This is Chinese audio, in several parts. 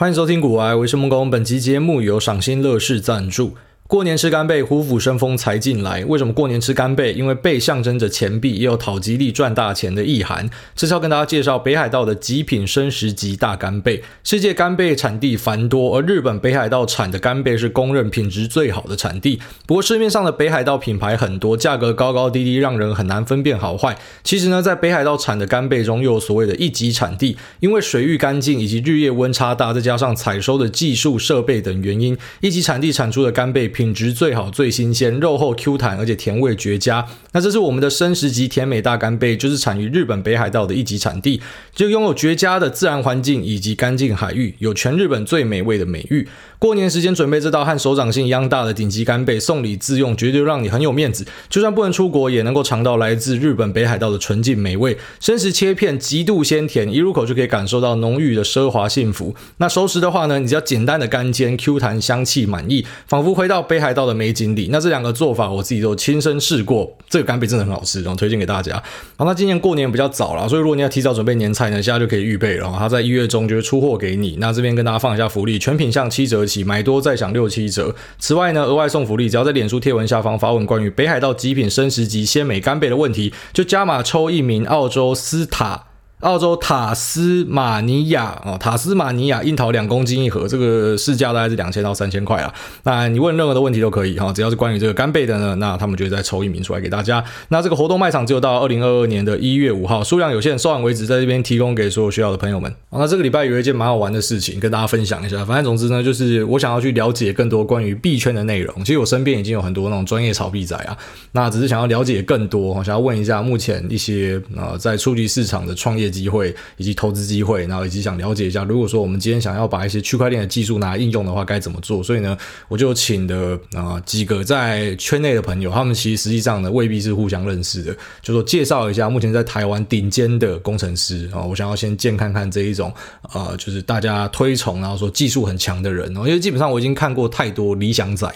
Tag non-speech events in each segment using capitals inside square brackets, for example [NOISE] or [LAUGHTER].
欢迎收听古玩，我是木工。本期节目由赏心乐事赞助。过年吃干贝，虎虎生风财进来。为什么过年吃干贝？因为贝象征着钱币，也有讨吉利、赚大钱的意涵。这次要跟大家介绍北海道的极品生食级大干贝。世界干贝产地繁多，而日本北海道产的干贝是公认品质最好的产地。不过市面上的北海道品牌很多，价格高高低低，让人很难分辨好坏。其实呢，在北海道产的干贝中，又有所谓的一级产地，因为水域干净以及日夜温差大，再加上采收的技术设备等原因，一级产地产出的干贝。品质最好、最新鲜，肉厚 Q 弹，而且甜味绝佳。那这是我们的生食级甜美大干贝，就是产于日本北海道的一级产地，就拥有绝佳的自然环境以及干净海域，有全日本最美味的美誉。过年时间准备这道和手掌心一样大的顶级干贝，送礼自用，绝对让你很有面子。就算不能出国，也能够尝到来自日本北海道的纯净美味。生食切片极度鲜甜，一入口就可以感受到浓郁的奢华幸福。那熟食的话呢，你只要简单的干煎，Q 弹香气满溢，仿佛回到北海道的美景里。那这两个做法我自己都亲身试过，这个干贝真的很好吃，然后推荐给大家。好，那今年过年比较早了，所以如果你要提早准备年菜呢，现在就可以预备了。它在一月中就会出货给你。那这边跟大家放一下福利，全品项七折起。买多再享六七折。此外呢，额外送福利，只要在脸书贴文下方发问关于北海道极品生食级鲜美干贝的问题，就加码抽一名澳洲斯塔。澳洲塔斯马尼亚哦，塔斯马尼亚樱桃两公斤一盒，这个市价大概是两千到三千块啊。那你问任何的问题都可以哈，只要是关于这个干贝的呢，那他们就会再抽一名出来给大家。那这个活动卖场只有到二零二二年的一月五号，数量有限，售完为止，在这边提供给所有需要的朋友们。那这个礼拜有一件蛮好玩的事情跟大家分享一下。反正总之呢，就是我想要去了解更多关于币圈的内容。其实我身边已经有很多那种专业炒币仔啊，那只是想要了解更多，想要问一下目前一些呃在初级市场的创业机会以及投资机会，然后以及想了解一下，如果说我们今天想要把一些区块链的技术拿来应用的话，该怎么做？所以呢，我就请的啊、几个在圈内的朋友，他们其实实际上呢未必是互相认识的，就说介绍一下目前在台湾顶尖的工程师啊、我想要先见看看这一种呃，就是大家推崇，然后说技术很强的人，因为基本上我已经看过太多理想仔了。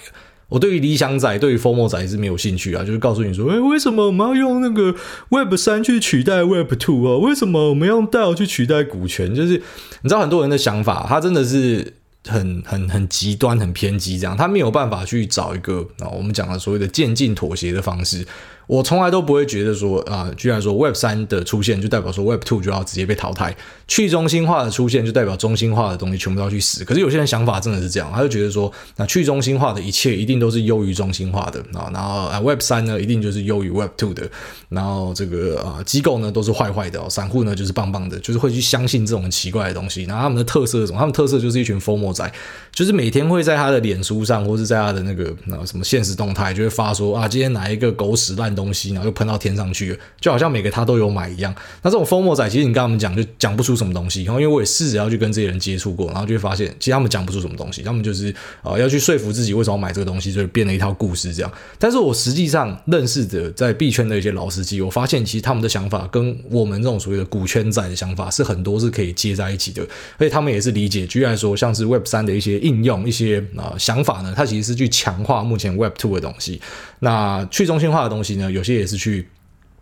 我对于理想仔，对于 FOMO 仔是没有兴趣啊，就是告诉你说，哎，为什么我们要用那个 Web 三去取代 Web two 啊？为什么我们要用 DAO 去取代股权？就是你知道很多人的想法，他真的是很很很极端、很偏激，这样他没有办法去找一个啊，我们讲的所谓的渐进妥协的方式。我从来都不会觉得说啊，居然说 Web 三的出现就代表说 Web two 就要直接被淘汰，去中心化的出现就代表中心化的东西全部都要去死。可是有些人想法真的是这样，他就觉得说，那去中心化的一切一定都是优于中心化的啊，然后啊 Web 三呢一定就是优于 Web two 的，然后这个啊机构呢都是坏坏的，散户呢就是棒棒的，就是会去相信这种很奇怪的东西。然后他们的特色是什么？他们特色就是一群 FOMO 仔，就是每天会在他的脸书上或是在他的那个那什么现实动态就会发说啊，今天哪一个狗屎烂东西，然后又喷到天上去了，就好像每个他都有买一样。那这种疯魔仔，其实你跟他们讲，就讲不出什么东西。然后，因为我也试着要去跟这些人接触过，然后就会发现，其实他们讲不出什么东西。他们就是呃要去说服自己为什么买这个东西，就编了一套故事这样。但是我实际上认识的在币圈的一些老司机，我发现其实他们的想法跟我们这种所谓的股圈仔的想法是很多是可以接在一起的，而且他们也是理解。举例来说，像是 Web 三的一些应用、一些啊、呃、想法呢，它其实是去强化目前 Web two 的东西。那去中心化的东西呢，有些也是去。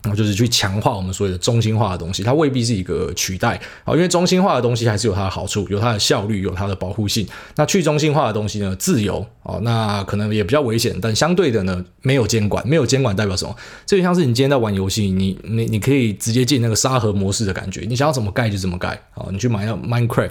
然后就是去强化我们所谓的中心化的东西，它未必是一个取代啊，因为中心化的东西还是有它的好处，有它的效率，有它的保护性。那去中心化的东西呢，自由啊，那可能也比较危险，但相对的呢，没有监管，没有监管代表什么？这就像是你今天在玩游戏，你你你可以直接进那个沙盒模式的感觉，你想要怎么盖就怎么盖啊，你去买到 Minecraft，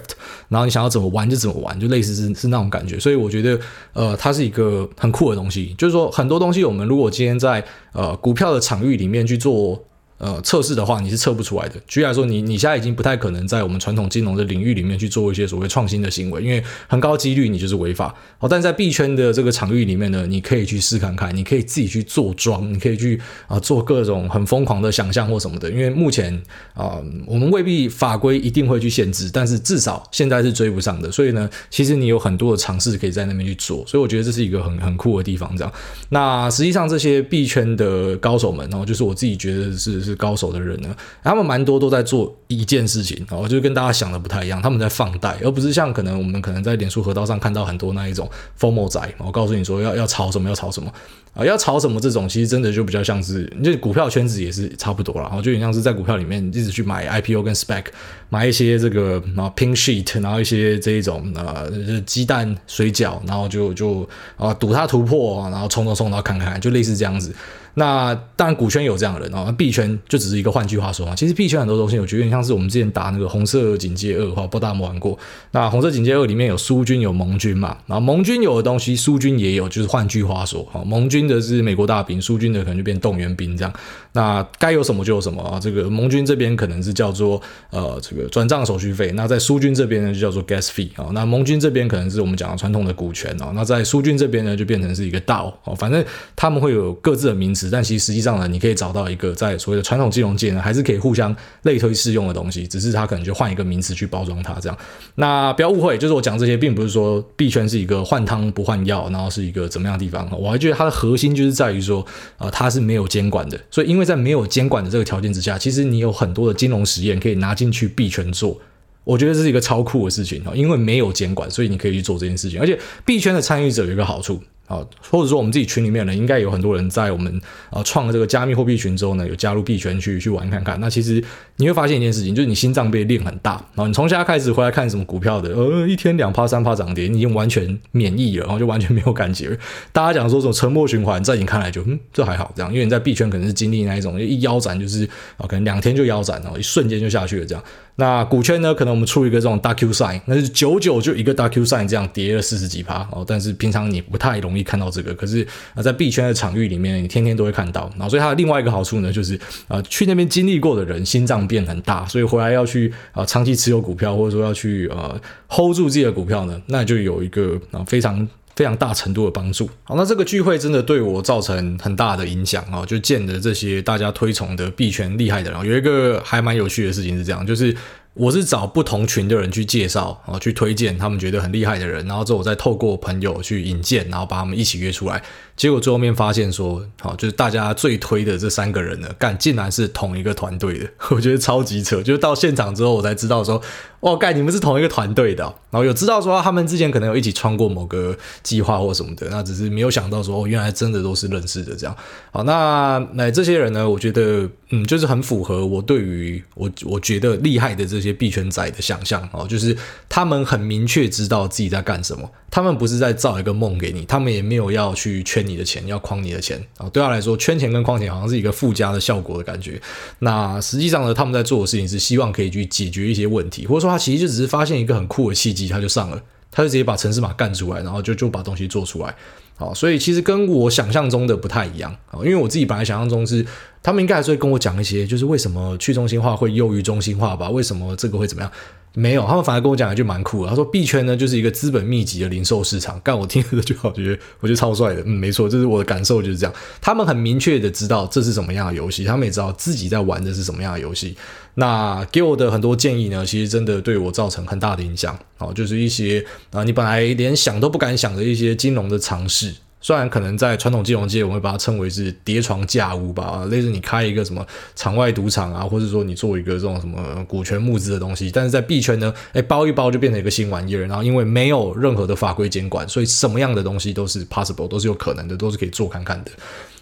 然后你想要怎么玩就怎么玩，就类似是是那种感觉。所以我觉得，呃，它是一个很酷的东西，就是说很多东西我们如果今天在呃股票的场域里面去做。or 呃，测试的话你是测不出来的。举例来说，你你现在已经不太可能在我们传统金融的领域里面去做一些所谓创新的行为，因为很高几率你就是违法。哦，但在币圈的这个场域里面呢，你可以去试看看，你可以自己去做庄，你可以去啊、做各种很疯狂的想象或什么的。因为目前啊、我们未必法规一定会去限制，但是至少现在是追不上的。所以呢，其实你有很多的尝试可以在那边去做。所以我觉得这是一个很很酷的地方。这样，那实际上这些币圈的高手们，然后就是我自己觉得是是。高手的人呢，他们蛮多都在做一件事情哦，就跟大家想的不太一样，他们在放贷，而不是像可能我们可能在脸书河道上看到很多那一种 FOMO 仔，我告诉你说要要炒什么要炒什么啊，要炒什么这种，其实真的就比较像是，就股票圈子也是差不多了，然后就有点像是在股票里面一直去买 IPO 跟 spec，买一些这个然后 Pink Sheet，然后一些这一种啊鸡蛋水饺，然后就就啊赌它突破，然后冲冲冲，然后看看，就类似这样子。那当然，股圈有这样的人哦。币圈就只是一个换句话说嘛。其实币圈很多东西，我觉得有点像是我们之前打那个红色警戒二，哈，不大玩过。那红色警戒二里面有苏军有盟军嘛？然后盟军有的东西，苏军也有。就是换句话说，哈，盟军的是美国大兵，苏军的可能就变动员兵这样。那该有什么就有什么啊。这个盟军这边可能是叫做呃这个转账手续费，那在苏军这边呢就叫做 gas fee 啊。那盟军这边可能是我们讲的传统的股权哦。那在苏军这边呢就变成是一个刀哦。反正他们会有各自的名词。但其实实际上呢，你可以找到一个在所谓的传统金融界呢，还是可以互相类推适用的东西，只是它可能就换一个名词去包装它这样。那不要误会，就是我讲这些，并不是说币圈是一个换汤不换药，然后是一个怎么样的地方。我还觉得它的核心就是在于说，呃，它是没有监管的。所以因为在没有监管的这个条件之下，其实你有很多的金融实验可以拿进去币圈做。我觉得这是一个超酷的事情啊，因为没有监管，所以你可以去做这件事情。而且币圈的参与者有一个好处。啊，或者说我们自己群里面呢，应该有很多人在我们啊创了这个加密货币群之后呢，有加入币圈去去玩看看。那其实你会发现一件事情，就是你心脏被练很大，然后你从现在开始回来看什么股票的，呃，一天两趴三趴涨跌，你已经完全免疫了，然后就完全没有感觉。大家讲说这种沉默循环，在你看来就嗯，这还好这样，因为你在币圈可能是经历那一种一腰斩就是啊，可能两天就腰斩，然后一瞬间就下去了这样。那股圈呢，可能我们出一个这种大 Q sign，那是久久就一个大 Q sign 这样跌了四十几趴哦，但是平常你不太容易看到这个，可是。啊，在币圈的场域里面，你天天都会看到。然后，所以它的另外一个好处呢，就是啊，去那边经历过的人心脏变很大，所以回来要去啊长期持有股票，或者说要去呃 hold 住自己的股票呢，那就有一个啊非常非常大程度的帮助。好，那这个聚会真的对我造成很大的影响啊，就见的这些大家推崇的币圈厉害的人，有一个还蛮有趣的事情是这样，就是。我是找不同群的人去介绍啊，去推荐他们觉得很厉害的人，然后之后我再透过朋友去引荐，然后把他们一起约出来。结果最后面发现说，好，就是大家最推的这三个人呢，干竟然是同一个团队的，[LAUGHS] 我觉得超级扯。就是到现场之后，我才知道说，哦，干你们是同一个团队的，然后有知道说他们之前可能有一起创过某个计划或什么的，那只是没有想到说，哦，原来真的都是认识的这样。好，那那这些人呢，我觉得，嗯，就是很符合我对于我我觉得厉害的这。这些币圈仔的想象哦，就是他们很明确知道自己在干什么，他们不是在造一个梦给你，他们也没有要去圈你的钱，要框你的钱啊。对他来说，圈钱跟框钱好像是一个附加的效果的感觉。那实际上呢，他们在做的事情是希望可以去解决一些问题，或者说他其实就只是发现一个很酷的契机，他就上了，他就直接把城市码干出来，然后就就把东西做出来。好，所以其实跟我想象中的不太一样啊，因为我自己本来想象中是。他们应该还是会跟我讲一些，就是为什么去中心化会优于中心化吧？为什么这个会怎么样？没有，他们反而跟我讲一句蛮酷的。他说币圈呢就是一个资本密集的零售市场。干，我听了就好，觉得我觉得超帅的。嗯，没错，这是我的感受就是这样。他们很明确的知道这是什么样的游戏，他们也知道自己在玩的是什么样的游戏。那给我的很多建议呢，其实真的对我造成很大的影响。哦，就是一些啊，你本来连想都不敢想的一些金融的尝试。虽然可能在传统金融界，我们会把它称为是叠床架屋吧，类似你开一个什么场外赌场啊，或者说你做一个这种什么股权募资的东西，但是在币圈呢，哎，包一包就变成一个新玩意儿，然后因为没有任何的法规监管，所以什么样的东西都是 possible，都是有可能的，都是可以做看看的。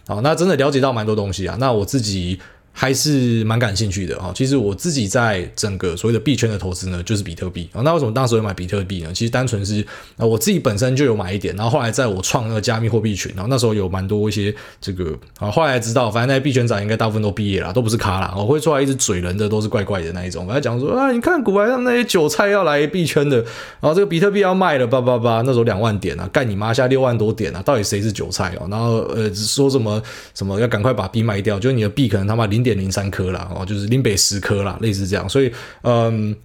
好，那真的了解到蛮多东西啊，那我自己。还是蛮感兴趣的哈。其实我自己在整个所谓的币圈的投资呢，就是比特币啊。那为什么当时会买比特币呢？其实单纯是啊，我自己本身就有买一点，然后后来在我创那个加密货币群，然后那时候有蛮多一些这个啊，后来知道，反正那些币圈仔应该大部分都毕业了，都不是咖啦。我会出来一直嘴人的，都是怪怪的那一种。反正讲说啊，你看股海上那些韭菜要来币圈的，然后这个比特币要卖了，叭叭叭，那时候两万点啊，干你妈，下六万多点啊，到底谁是韭菜哦？然后呃，说什么什么要赶快把币卖掉，就你的币可能他妈零零点零三颗啦。哦，就是零北十颗啦，类似这样，所以，嗯，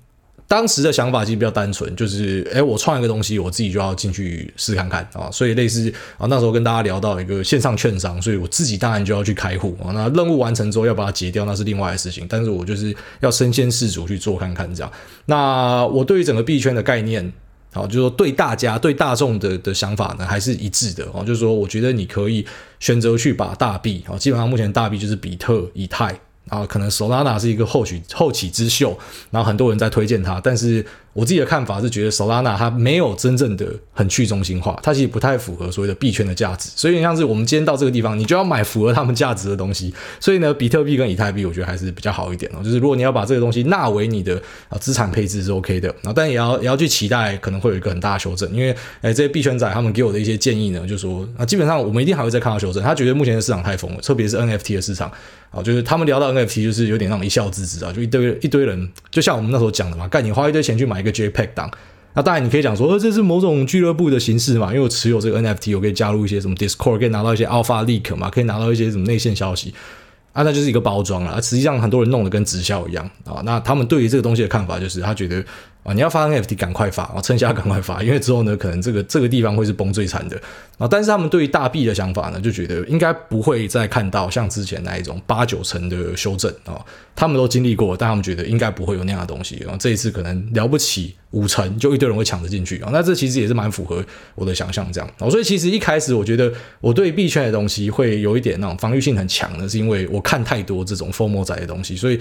当时的想法其实比较单纯，就是，哎，我创一个东西，我自己就要进去试看看啊，所以类似啊，那时候跟大家聊到一个线上券商，所以我自己当然就要去开户啊，那任务完成之后要把它结掉，那是另外的事情，但是我就是要身先士卒去做看看这样。那我对于整个币圈的概念，好，就是说对大家对大众的的想法呢，还是一致的哦，就是说，我觉得你可以选择去把大币啊，基本上目前大币就是比特、以太。啊可能 Solana 是一个后起后起之秀，然后很多人在推荐它，但是我自己的看法是觉得 Solana 它没有真正的很去中心化，它其实不太符合所谓的币圈的价值，所以像是我们今天到这个地方，你就要买符合他们价值的东西，所以呢，比特币跟以太币我觉得还是比较好一点哦，就是如果你要把这个东西纳为你的啊资产配置是 OK 的，然后但也要也要去期待可能会有一个很大的修正，因为哎这些币圈仔他们给我的一些建议呢，就说啊基本上我们一定还会再看到修正，他觉得目前的市场太疯了，特别是 NFT 的市场。啊，就是他们聊到 NFT，就是有点那种一笑置之啊，就一堆一堆人，就像我们那时候讲的嘛，干你花一堆钱去买一个 JPEG 档，那当然你可以讲说，呃，这是某种俱乐部的形式嘛，因为我持有这个 NFT，我可以加入一些什么 Discord，可以拿到一些 Alpha Leak 嘛，可以拿到一些什么内线消息，啊，那就是一个包装啊，实际上很多人弄得跟直销一样啊，那他们对于这个东西的看法就是，他觉得。啊，你要发 NFT，赶快发啊！趁现在赶快发，因为之后呢，可能这个这个地方会是崩最惨的啊。但是他们对于大币的想法呢，就觉得应该不会再看到像之前那一种八九成的修正啊。他们都经历过，但他们觉得应该不会有那样的东西啊。这一次可能了不起五成，就一堆人会抢着进去啊。那这其实也是蛮符合我的想象，这样啊。所以其实一开始我觉得我对币圈的东西会有一点那种防御性很强的，是因为我看太多这种 FOMO 仔的东西，所以。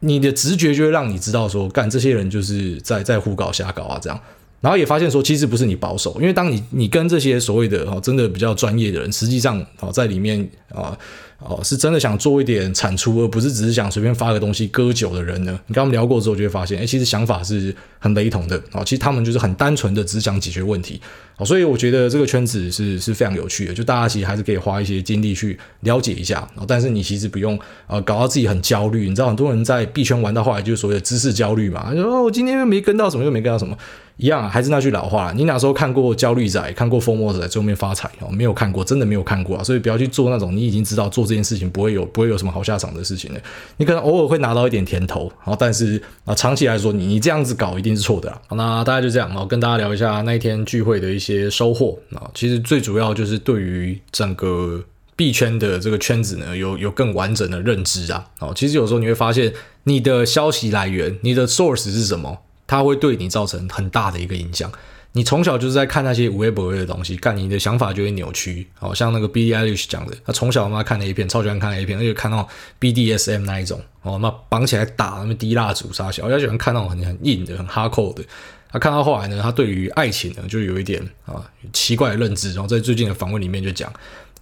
你的直觉就会让你知道说，干这些人就是在在胡搞瞎搞啊，这样，然后也发现说，其实不是你保守，因为当你你跟这些所谓的哦真的比较专业的人，实际上哦在里面啊。哦，是真的想做一点产出，而不是只是想随便发个东西割韭的人呢？你跟他们聊过之后，就会发现，哎，其实想法是很雷同的。哦，其实他们就是很单纯的只想解决问题。哦，所以我觉得这个圈子是是非常有趣的，就大家其实还是可以花一些精力去了解一下。哦，但是你其实不用呃搞到自己很焦虑。你知道很多人在币圈玩到后来就是所谓的知识焦虑嘛，说哦，我今天又没跟到什么，又没跟到什么。一样啊，还是那句老话，你哪时候看过焦虑仔，看过疯魔仔在最后面发财哦？没有看过，真的没有看过啊！所以不要去做那种你已经知道做这件事情不会有不会有什么好下场的事情的。你可能偶尔会拿到一点甜头，然后但是啊，长期来说你你这样子搞一定是错的啦。好，那大概就这样，我跟大家聊一下那一天聚会的一些收获啊。其实最主要就是对于整个币圈的这个圈子呢，有有更完整的认知啊。哦，其实有时候你会发现你的消息来源，你的 source 是什么？它会对你造成很大的一个影响。你从小就是在看那些有的没的东西，干你的想法就会扭曲。好像那个 B D I Lish 讲的，他从小他妈看 A 片，超喜欢看 A 片，而且看到 BDSM 那一种，哦，那绑起来打，那么滴蜡烛啥小，他喜欢看那种很很硬的、很 hardcore 的。他看到后来呢，他对于爱情呢，就有一点啊奇怪的认知。然后在最近的访问里面就讲，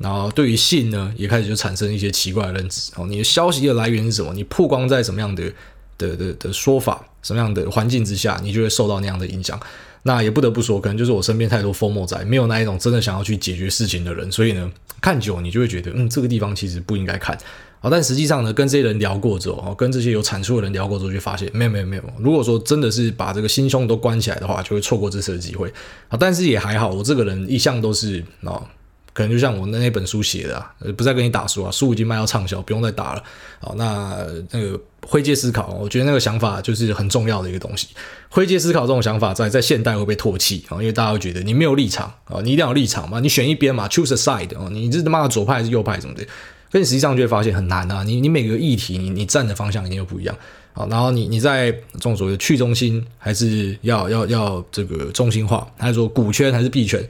然后对于性呢，也开始就产生一些奇怪的认知。哦，你的消息的来源是什么？你曝光在什么样的？的的的说法，什么样的环境之下，你就会受到那样的影响。那也不得不说，可能就是我身边太多 FOMO 仔，没有那一种真的想要去解决事情的人，所以呢，看久你就会觉得，嗯，这个地方其实不应该看。好，但实际上呢，跟这些人聊过之后，跟这些有产出的人聊过之后，就发现，没有没有没有。如果说真的是把这个心胸都关起来的话，就会错过这次的机会。啊，但是也还好，我这个人一向都是啊。可能就像我那那本书写的啊，不再跟你打书啊，书已经卖到畅销，不用再打了。好，那那个灰阶思考，我觉得那个想法就是很重要的一个东西。灰阶思考这种想法在在现代会被唾弃啊，因为大家会觉得你没有立场啊，你一定要立场嘛，你选一边嘛，choose a side 哦，你这他妈的左派还是右派什么的？可你实际上就会发现很难啊，你你每个议题你你站的方向一定又不一样啊，然后你你在这种所谓的去中心，还是要要要这个中心化，还是说股圈还是币圈？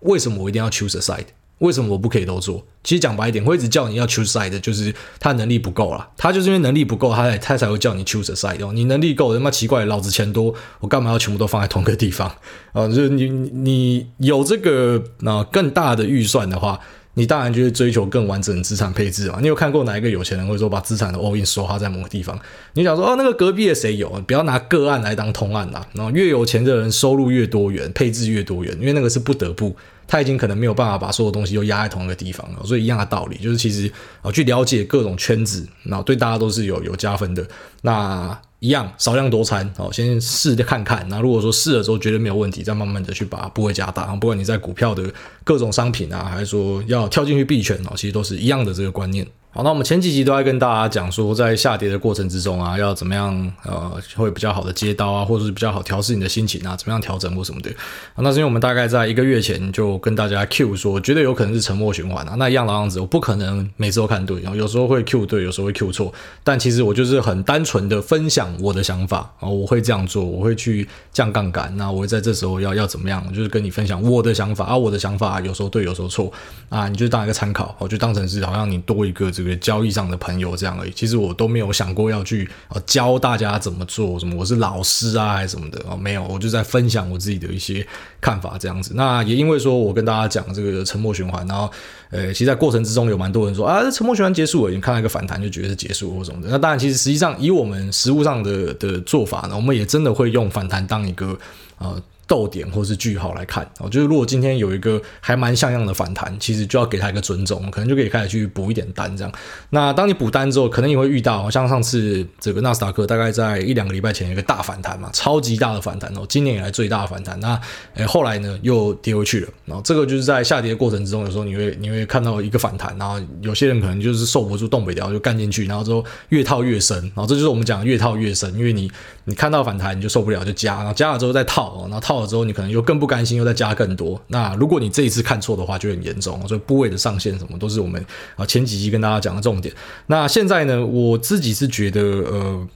为什么我一定要 choose a side？为什么我不可以都做？其实讲白一点，会一直叫你要 choose side，就是他能力不够啦。他就是因为能力不够，他才他才会叫你 choose side。你能力够，他妈奇怪，老子钱多，我干嘛要全部都放在同个地方啊？就是你你有这个啊更大的预算的话。你当然就是追求更完整的资产配置嘛。你有看过哪一个有钱人会说把资产的 all in 收花在某个地方？你想说哦，那个隔壁的谁有？不要拿个案来当通案啦。然后越有钱的人收入越多元，配置越多元，因为那个是不得不，他已经可能没有办法把所有东西都压在同一个地方了。所以一样的道理，就是其实啊，去了解各种圈子，然后对大家都是有有加分的。那。一样少量多餐，哦，先试着看看。那如果说试了之后觉得没有问题，再慢慢的去把部位加大。不管你在股票的各种商品啊，还是说要跳进去币圈哦，其实都是一样的这个观念。好，那我们前几集都在跟大家讲说，在下跌的过程之中啊，要怎么样呃，会比较好的接刀啊，或者是比较好调试你的心情啊，怎么样调整或什么的。那是因为我们大概在一个月前就跟大家 Q 说，觉得有可能是沉默循环啊。那一样的样子，我不可能每次都看对，然后有时候会 Q 对，有时候会 Q 错。但其实我就是很单纯的分享我的想法啊，我会这样做，我会去降杠杆。那我会在这时候要要怎么样，就是跟你分享我的想法啊，我的想法有时候对，有时候错啊，你就当一个参考，我就当成是好像你多一个这交易上的朋友这样而已。其实我都没有想过要去呃教大家怎么做什么，我是老师啊还是什么的哦，没有，我就在分享我自己的一些看法这样子。那也因为说我跟大家讲这个沉默循环，然后呃，其实在过程之中有蛮多人说啊，这沉默循环结束了，已经看到一个反弹就觉得是结束或什么的。那当然，其实实际上以我们实务上的的做法呢，我们也真的会用反弹当一个呃。逗点或是句号来看哦，就是如果今天有一个还蛮像样的反弹，其实就要给他一个尊重，可能就可以开始去补一点单这样。那当你补单之后，可能你会遇到像上次这个纳斯达克大概在一两个礼拜前有一个大反弹嘛，超级大的反弹哦，今年以来最大的反弹。那诶后来呢又跌回去了，然后这个就是在下跌过程之中，有时候你会你会看到一个反弹，然后有些人可能就是受不住东北调就干进去，然后之后越套越深，然后这就是我们讲的越套越深，因为你你看到反弹你就受不了就加，然后加了之后再套，然后套。到了之后，你可能又更不甘心，又再加更多。那如果你这一次看错的话，就很严重。所以部位的上限什么都是我们啊前几期跟大家讲的重点。那现在呢，我自己是觉得呃。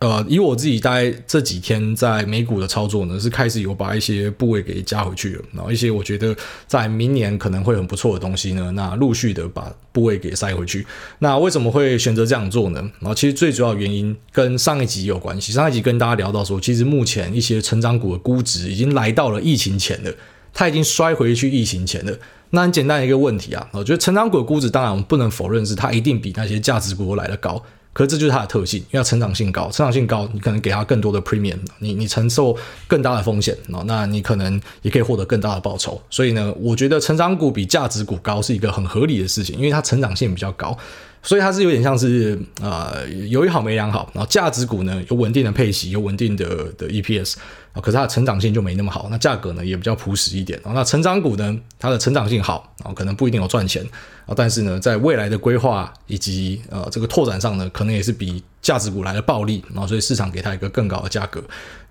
呃，以我自己大概这几天在美股的操作呢，是开始有把一些部位给加回去了，然后一些我觉得在明年可能会很不错的东西呢，那陆续的把部位给塞回去。那为什么会选择这样做呢？然后其实最主要原因跟上一集有关系。上一集跟大家聊到说，其实目前一些成长股的估值已经来到了疫情前了，它已经摔回去疫情前了。那很简单一个问题啊，我觉得成长股的估值，当然我们不能否认是它一定比那些价值股来的高。可是这就是它的特性，因为它成长性高，成长性高，你可能给它更多的 premium，你你承受更大的风险，那你可能也可以获得更大的报酬。所以呢，我觉得成长股比价值股高是一个很合理的事情，因为它成长性比较高，所以它是有点像是呃有一好没两好。然后价值股呢，有稳定的配息，有稳定的的 EPS。啊，可是它的成长性就没那么好，那价格呢也比较朴实一点。那成长股呢，它的成长性好啊，可能不一定有赚钱啊，但是呢，在未来的规划以及呃这个拓展上呢，可能也是比价值股来的暴利，啊所以市场给它一个更高的价格。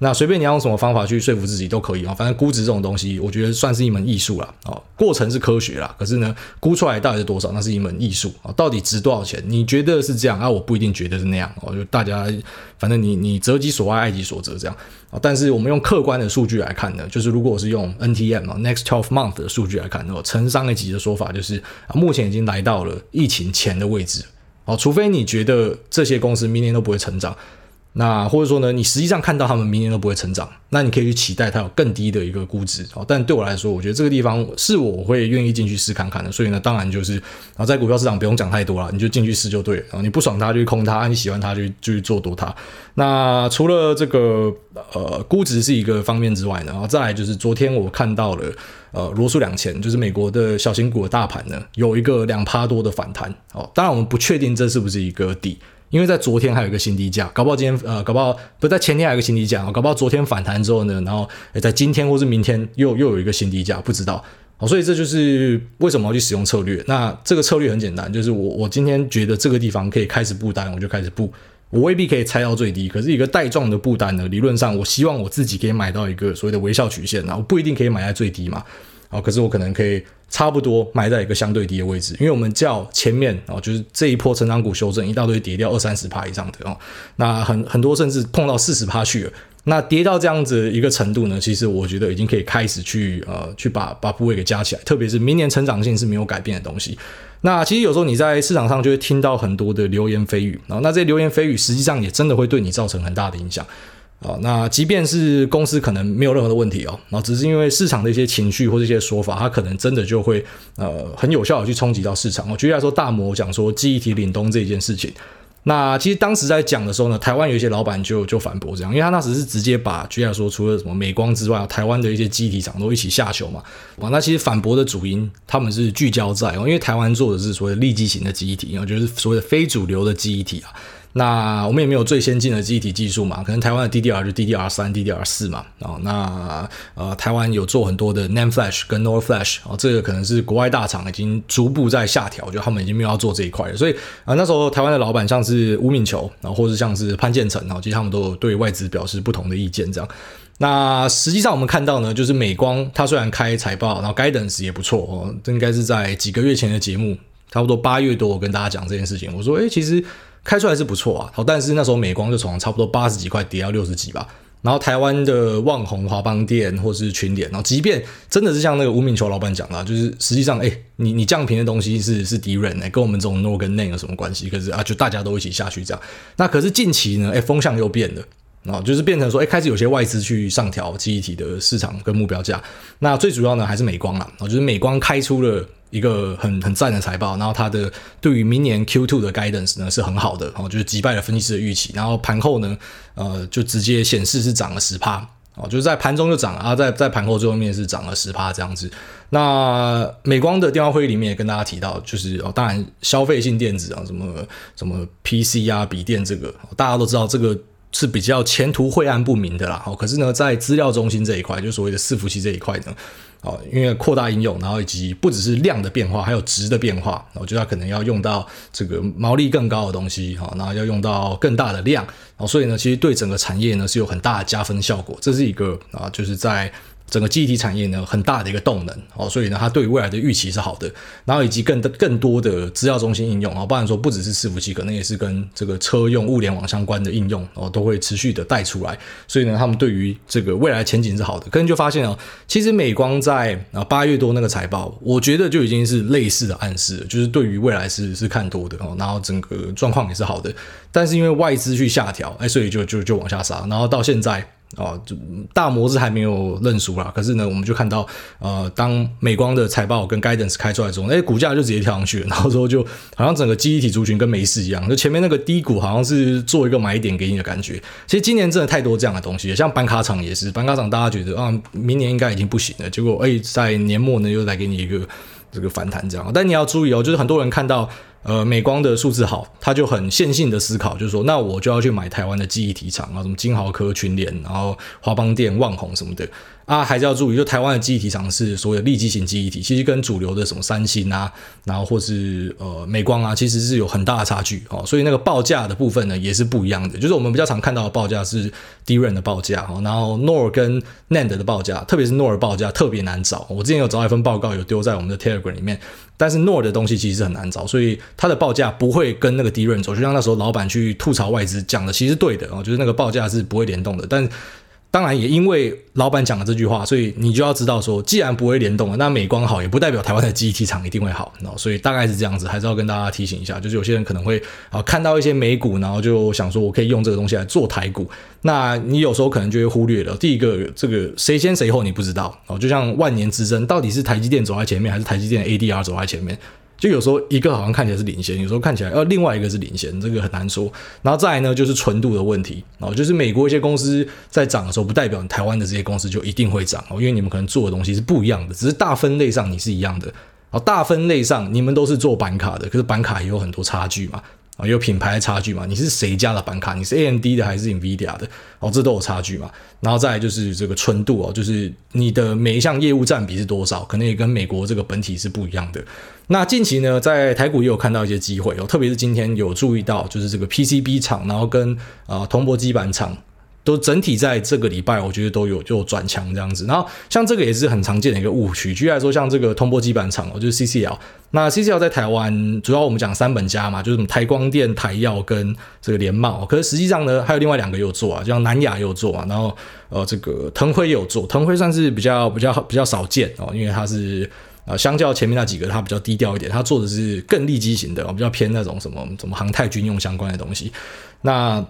那随便你要用什么方法去说服自己都可以啊，反正估值这种东西，我觉得算是一门艺术了啊。过程是科学啦，可是呢，估出来到底是多少，那是一门艺术啊。到底值多少钱？你觉得是这样啊？我不一定觉得是那样哦。就大家反正你你择己所爱，爱己所择这样啊。但是我们用客观的数据来看呢，就是如果我是用 NTM 啊 Next Twelve Month 的数据来看，哦，承上一级的说法就是啊，目前已经来到了疫情前的位置。哦，除非你觉得这些公司明年都不会成长，那或者说呢，你实际上看到他们明年都不会成长，那你可以去期待它有更低的一个估值。哦，但对我来说，我觉得这个地方是我会愿意进去试看看的。所以呢，当然就是，然后在股票市场不用讲太多了，你就进去试就对了。然后你不爽它就去空它，你喜欢它就就去做多它。那除了这个呃估值是一个方面之外呢，然后再来就是昨天我看到了。呃，罗素两千就是美国的小型股的大盘呢，有一个两趴多的反弹哦。当然，我们不确定这是不是一个底，因为在昨天还有一个新低价，搞不好今天呃，搞不好不在前天还有一个新低价，搞不好昨天反弹之后呢，然后在今天或是明天又又有一个新低价，不知道哦。所以这就是为什么要去使用策略。那这个策略很简单，就是我我今天觉得这个地方可以开始布单，我就开始布。我未必可以猜到最低，可是一个带状的布单呢，理论上我希望我自己可以买到一个所谓的微笑曲线，然后不一定可以买在最低嘛，啊，可是我可能可以差不多买在一个相对低的位置，因为我们较前面啊，就是这一波成长股修正一大堆跌掉二三十趴以上的哦，那很很多甚至碰到四十趴去了，那跌到这样子一个程度呢，其实我觉得已经可以开始去呃去把把部位给加起来，特别是明年成长性是没有改变的东西。那其实有时候你在市场上就会听到很多的流言蜚语，然后那这些流言蜚语实际上也真的会对你造成很大的影响啊。那即便是公司可能没有任何的问题哦，然后只是因为市场的一些情绪或者一些说法，它可能真的就会呃很有效的去冲击到市场。我举例来说，大摩讲说记忆体凛冬这件事情。那其实当时在讲的时候呢，台湾有一些老板就就反驳这样，因为他那时是直接把，居然说除了什么美光之外，台湾的一些记忆体厂都一起下修嘛。那其实反驳的主因，他们是聚焦在，因为台湾做的是所谓的利基型的记忆体，然后就是所谓的非主流的记忆体啊。那我们也没有最先进的记忆体技术嘛，可能台湾的 DDR 就 DDR 三、DDR 四嘛，哦，那呃台湾有做很多的 NAND Flash 跟 NOR Flash，哦，这个可能是国外大厂已经逐步在下调，就他们已经没有要做这一块了。所以啊、那时候台湾的老板像是吴敏球，然后或是像是潘建成，然后其实他们都有对外资表示不同的意见，这样。那实际上我们看到呢，就是美光它虽然开财报，然后 Guidance 也不错哦，这应该是在几个月前的节目，差不多八月多，我跟大家讲这件事情，我说，诶，其实。开出来是不错啊，好，但是那时候美光就从差不多八十几块跌到六十几吧，然后台湾的旺宏、华邦店或是群联，然后即便真的是像那个吴敏球老板讲的，就是实际上，哎，你你降频的东西是是敌人哎，跟我们这种 No 跟 Name 有什么关系？可是啊，就大家都一起下去这样。那可是近期呢，哎，风向又变了。啊，就是变成说，哎，开始有些外资去上调记忆体的市场跟目标价。那最主要呢，还是美光啦。啊，就是美光开出了一个很很赞的财报，然后它的对于明年 Q2 的 guidance 呢是很好的，哦，就是击败了分析师的预期。然后盘后呢，呃，就直接显示是涨了十趴，哦，就是在盘中就涨了，啊，在在盘后最后面是涨了十趴这样子。那美光的电话会议里面也跟大家提到，就是哦，当然消费性电子啊，什么什么 PC 啊、笔电这个，大家都知道这个。是比较前途晦暗不明的啦，好，可是呢，在资料中心这一块，就所谓的伺服器这一块呢，哦，因为扩大应用，然后以及不只是量的变化，还有值的变化，我觉得它可能要用到这个毛利更高的东西，哈，然后要用到更大的量，哦，所以呢，其实对整个产业呢是有很大的加分效果，这是一个啊，就是在。整个记忆体产业呢，很大的一个动能哦，所以呢，它对于未来的预期是好的，然后以及更更多的资料中心应用啊，包含说不只是伺服器，可能也是跟这个车用物联网相关的应用哦，都会持续的带出来，所以呢，他们对于这个未来前景是好的。可能就发现哦，其实美光在啊八月多那个财报，我觉得就已经是类似的暗示，就是对于未来是是看多的哦，然后整个状况也是好的，但是因为外资去下调，哎，所以就就就往下杀，然后到现在。哦，就大摩是还没有认输啦。可是呢，我们就看到，呃，当美光的财报跟 guidance 开出来之后，哎，股价就直接跳上去了。然后之后就好像整个记忆体族群跟没事一样，就前面那个低谷好像是做一个买点给你的感觉。其实今年真的太多这样的东西，像板卡厂也是，板卡厂大家觉得啊，明年应该已经不行了，结果哎，在年末呢又来给你一个这个反弹这样。但你要注意哦，就是很多人看到。呃，美光的数字好，他就很线性的思考，就是说，那我就要去买台湾的记忆体厂啊，什么金豪科、群联，然后华邦电、旺宏什么的。啊，还是要注意，就台湾的记忆体厂是所谓的利基型记忆体，其实跟主流的什么三星啊，然后或是呃美光啊，其实是有很大的差距哦。所以那个报价的部分呢，也是不一样的。就是我们比较常看到的报价是 DRAM 的报价哈，然后 NOR 跟 NAND 的报价，特别是 NOR 报价特别难找。我之前有找一份报告，有丢在我们的 Telegram 里面，但是 NOR 的东西其实是很难找，所以它的报价不会跟那个 DRAM 走。就像那时候老板去吐槽外资讲的，其实对的哦，就是那个报价是不会联动的，但。当然，也因为老板讲了这句话，所以你就要知道说，既然不会联动了，那美光好也不代表台湾的记忆体厂一定会好，所以大概是这样子，还是要跟大家提醒一下，就是有些人可能会啊看到一些美股，然后就想说我可以用这个东西来做台股，那你有时候可能就会忽略了第一个，这个谁先谁后你不知道哦，就像万年之争，到底是台积电走在前面，还是台积电 ADR 走在前面？就有时候一个好像看起来是领先，有时候看起来呃另外一个是领先，这个很难说。然后再来呢，就是纯度的问题哦，就是美国一些公司在涨的时候，不代表台湾的这些公司就一定会涨哦，因为你们可能做的东西是不一样的，只是大分类上你是一样的。哦，大分类上你们都是做板卡的，可是板卡也有很多差距嘛。啊，有品牌的差距嘛？你是谁家的板卡？你是 AMD 的还是 NVIDIA 的？哦，这都有差距嘛。然后再来就是这个纯度哦，就是你的每一项业务占比是多少，可能也跟美国这个本体是不一样的。那近期呢，在台股也有看到一些机会哦，特别是今天有注意到，就是这个 PCB 厂，然后跟啊铜箔基板厂。都整体在这个礼拜，我觉得都有就转强这样子。然后像这个也是很常见的一个误区。举例来说，像这个铜箔基板厂，就是 CCL。那 CCL 在台湾主要我们讲三本家嘛，就是什么台光电、台燿跟这个联茂。可是实际上呢，还有另外两个也有做啊，就像南亚也有做啊。然后呃，这个腾辉也有做，腾辉算是比较比较比较少见哦，因为它是啊相较前面那几个，它比较低调一点，它做的是更利基型的，比较偏那种什么什么航太军用相关的东西。那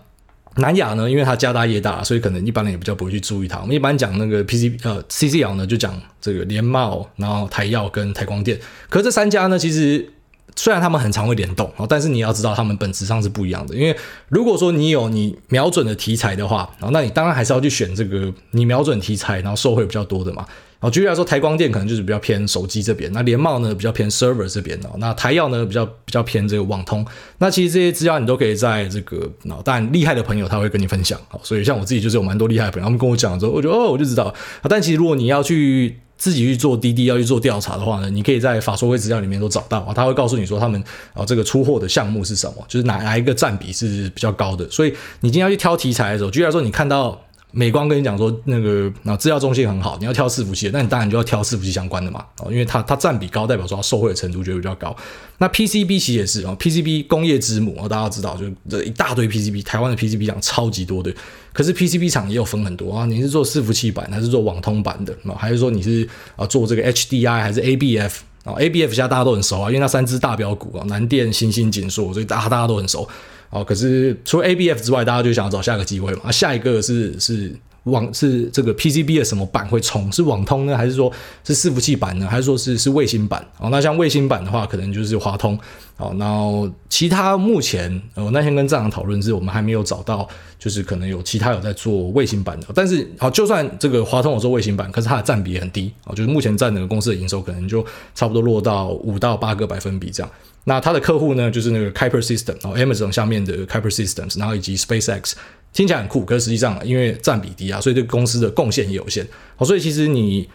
南亚呢，因为它家大业大，所以可能一般人也比较不会去注意它。我们一般讲那个 PC 呃 CCL 呢，就讲这个联茂，然后台燿跟台光电。可是这三家呢，其实虽然他们很常会联动，但是你要知道他们本质上是不一样的。因为如果说你有你瞄准的题材的话，然后那你当然还是要去选这个你瞄准题材，然后受惠比较多的嘛。哦，举例来说，台光电可能就是比较偏手机这边，那联茂呢比较偏 server 这边哦，那台燿呢比较比较偏这个网通。那其实这些资料你都可以在这个，哦，当然厉害的朋友他会跟你分享。哦，所以像我自己就是有蛮多厉害的朋友，他们跟我讲之后，我觉得哦，我就知道。但其实如果你要去自己去做滴滴，要去做调查的话呢，你可以在法说会资料里面都找到啊，他会告诉你说他们啊这个出货的项目是什么，就是哪哪一个占比是比较高的。所以你今天要去挑题材的时候，举例来说，你看到。美光跟你讲说那个那资料中心很好，你要挑伺服器，那你当然就要挑伺服器相关的嘛，哦，因为它它占比高，代表说它受惠的程度就会比较高。那 PCB 其实也是啊，PCB 工业之母啊，大家知道就这一大堆 PCB，台湾的 PCB 厂超级多的，可是 PCB 厂也有分很多啊，你是做伺服器板还是做网通板的，还是说你是啊做这个 HDI 还是 ABF 啊？ABF 现在大家都很熟啊，因为那三只大标股啊，南电、新兴、景硕，所以大家大家都很熟。哦，可是除了 ABF 之外，大家就想要找下一个机会嘛？啊下一个是是网是这个 PCB 的什么板会冲？是网通呢，还是说是伺服器板呢？还是说是是卫星板？哦，那像卫星板的话，可能就是华通。哦，然后其他目前，我、哦、那天跟站长讨论是，我们还没有找到，就是可能有其他有在做卫星板的。但是，好、哦，就算这个华通有做卫星板，可是它的占比很低。哦，就是目前占整个公司的营收可能就差不多落到五到八个百分比这样。那它的客户呢，就是那个 Kuiper System，然后 Amazon 下面的 Kuiper Systems，然后以及 SpaceX，听起来很酷，可是实际上因为占比低啊，所以对公司的贡献也有限。好、所以其实你。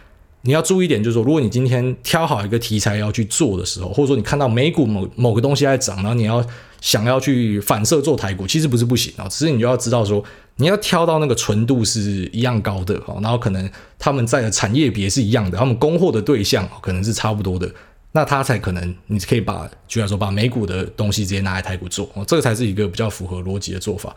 你要注意一点，就是说，如果你今天挑好一个题材要去做的时候，或者说你看到美股某某个东西在涨，然后你要想要去反射做台股，其实不是不行啊，只是你就要知道说，你要挑到那个纯度是一样高的，然后可能他们在的产业别是一样的，他们供货的对象可能是差不多的，那他才可能你可以把，举来说把美股的东西直接拿来台股做，这个才是一个比较符合逻辑的做法。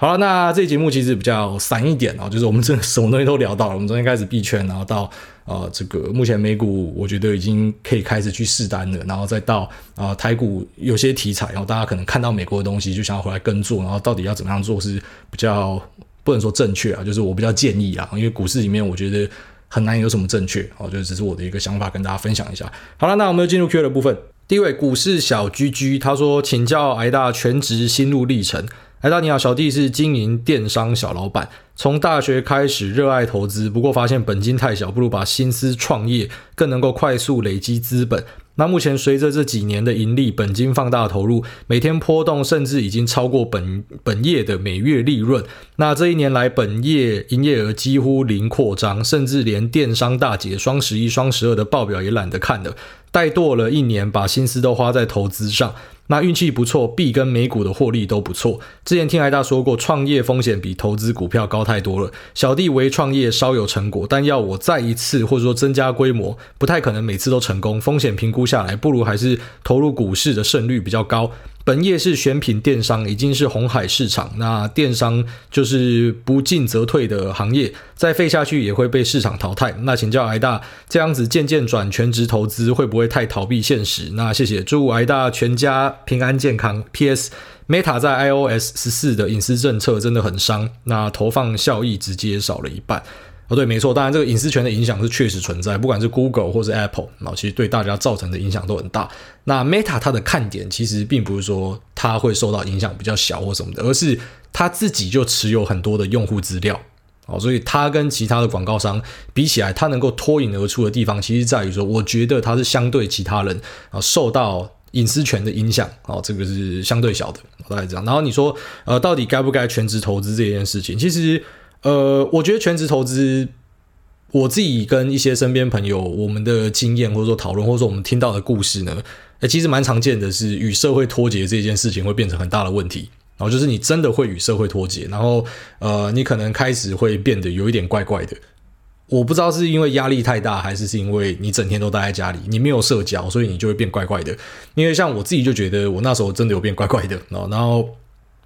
好了，那这节目其实比较散一点啊，就是我们这什么东西都聊到了。我们昨天开始币圈，然后到呃这个目前美股，我觉得已经可以开始去试单了，然后再到啊、呃、台股有些题材，然后大家可能看到美国的东西就想要回来跟做，然后到底要怎么样做是比较不能说正确啊，就是我比较建议啊，因为股市里面我觉得很难有什么正确，哦，就是只是我的一个想法跟大家分享一下。好了，那我们就进入 Q 的部分。第一位股市小居居他说，请教癌大全职心路历程。哎，大你好，小弟是经营电商小老板，从大学开始热爱投资，不过发现本金太小，不如把心思创业，更能够快速累积资本。那目前随着这几年的盈利，本金放大投入，每天波动甚至已经超过本本业的每月利润。那这一年来，本业营业额几乎零扩张，甚至连电商大节双十一、双十二的报表也懒得看了。怠惰了一年，把心思都花在投资上。那运气不错，币跟美股的获利都不错。之前听艾大说过，创业风险比投资股票高太多了。小弟微创业稍有成果，但要我再一次或者说增加规模，不太可能每次都成功。风险评估下来，不如还是投入股市的胜率比较高。本业是选品电商，已经是红海市场。那电商就是不进则退的行业，再废下去也会被市场淘汰。那请教癌大，这样子渐渐转全职投资，会不会太逃避现实？那谢谢，祝癌大全家平安健康。P.S. Meta 在 iOS 十四的隐私政策真的很伤，那投放效益直接少了一半。哦，对，没错，当然这个隐私权的影响是确实存在，不管是 Google 或是 Apple，然后其实对大家造成的影响都很大。那 Meta 它的看点其实并不是说它会受到影响比较小或什么的，而是它自己就持有很多的用户资料，哦，所以它跟其他的广告商比起来，它能够脱颖而出的地方，其实在于说，我觉得它是相对其他人啊受到隐私权的影响，哦，这个是相对小的，大概这样。然后你说，呃，到底该不该全职投资这件事情，其实。呃，我觉得全职投资，我自己跟一些身边朋友，我们的经验或者说讨论，或者说我们听到的故事呢，其实蛮常见的是与社会脱节这件事情会变成很大的问题。然后就是你真的会与社会脱节，然后呃，你可能开始会变得有一点怪怪的。我不知道是因为压力太大，还是是因为你整天都待在家里，你没有社交，所以你就会变怪怪的。因为像我自己就觉得，我那时候真的有变怪怪的。然后，然后。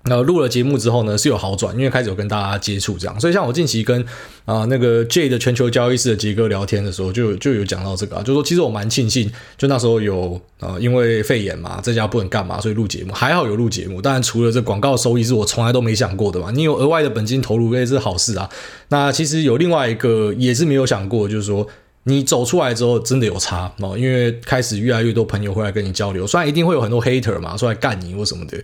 那录了节目之后呢，是有好转，因为开始有跟大家接触这样，所以像我近期跟啊、那个 J 的全球交易室的杰哥聊天的时候，就就有讲到这个啊，就说其实我蛮庆幸，就那时候有呃因为肺炎嘛，在家不能干嘛，所以录节目还好有录节目，当然除了这广告收益是我从来都没想过的嘛，你有额外的本金投入也是好事啊。那其实有另外一个也是没有想过，就是说你走出来之后真的有差哦，因为开始越来越多朋友会来跟你交流，虽然一定会有很多 hater 嘛，说来干你或什么的。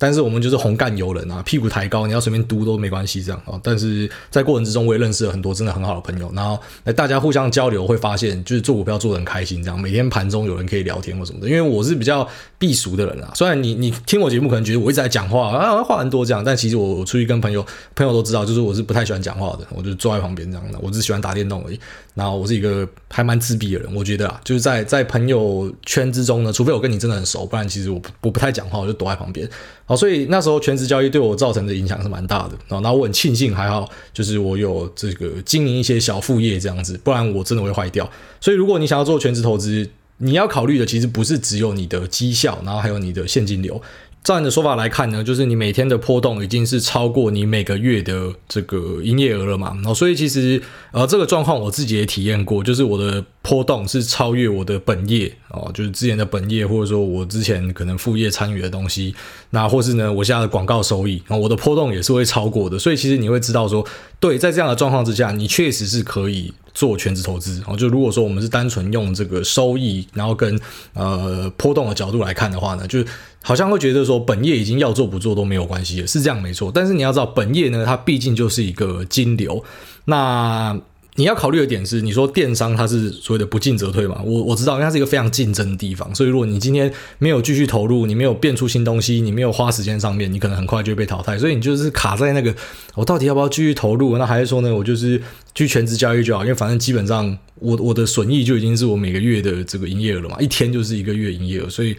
但是我们就是红干游人啊，屁股抬高，你要随便嘟都没关系这样啊。但是在过程之中，我也认识了很多真的很好的朋友，然后大家互相交流，会发现就是做股票做得很开心，这样每天盘中有人可以聊天或什么的。因为我是比较避俗的人啊，虽然你你听我节目可能觉得我一直在讲话啊，话很多这样，但其实我我出去跟朋友朋友都知道，就是我是不太喜欢讲话的，我就坐在旁边这样的，我只喜欢打电动而已。然后我是一个还蛮自闭的人，我觉得啊，就是在在朋友圈之中呢，除非我跟你真的很熟，不然其实我不我不太讲话，我就躲在旁边。好，所以那时候全职交易对我造成的影响是蛮大的啊。那我很庆幸还好，就是我有这个经营一些小副业这样子，不然我真的会坏掉。所以如果你想要做全职投资，你要考虑的其实不是只有你的绩效，然后还有你的现金流。照你的说法来看呢，就是你每天的波动已经是超过你每个月的这个营业额了嘛。然后所以其实呃这个状况我自己也体验过，就是我的波动是超越我的本业哦，就是之前的本业或者说我之前可能副业参与的东西，那或是呢我现在的广告收益，我的波动也是会超过的。所以其实你会知道说，对，在这样的状况之下，你确实是可以做全职投资哦。就如果说我们是单纯用这个收益，然后跟呃波动的角度来看的话呢，就好像会觉得说本业已经要做不做都没有关系了，是这样没错。但是你要知道，本业呢，它毕竟就是一个金流。那你要考虑的点是，你说电商它是所谓的不进则退嘛？我我知道，因为它是一个非常竞争的地方。所以如果你今天没有继续投入，你没有变出新东西，你没有花时间上面，你可能很快就被淘汰。所以你就是卡在那个，我到底要不要继续投入？那还是说呢，我就是去全职交易就好？因为反正基本上我我的损益就已经是我每个月的这个营业额了嘛，一天就是一个月营业额，所以。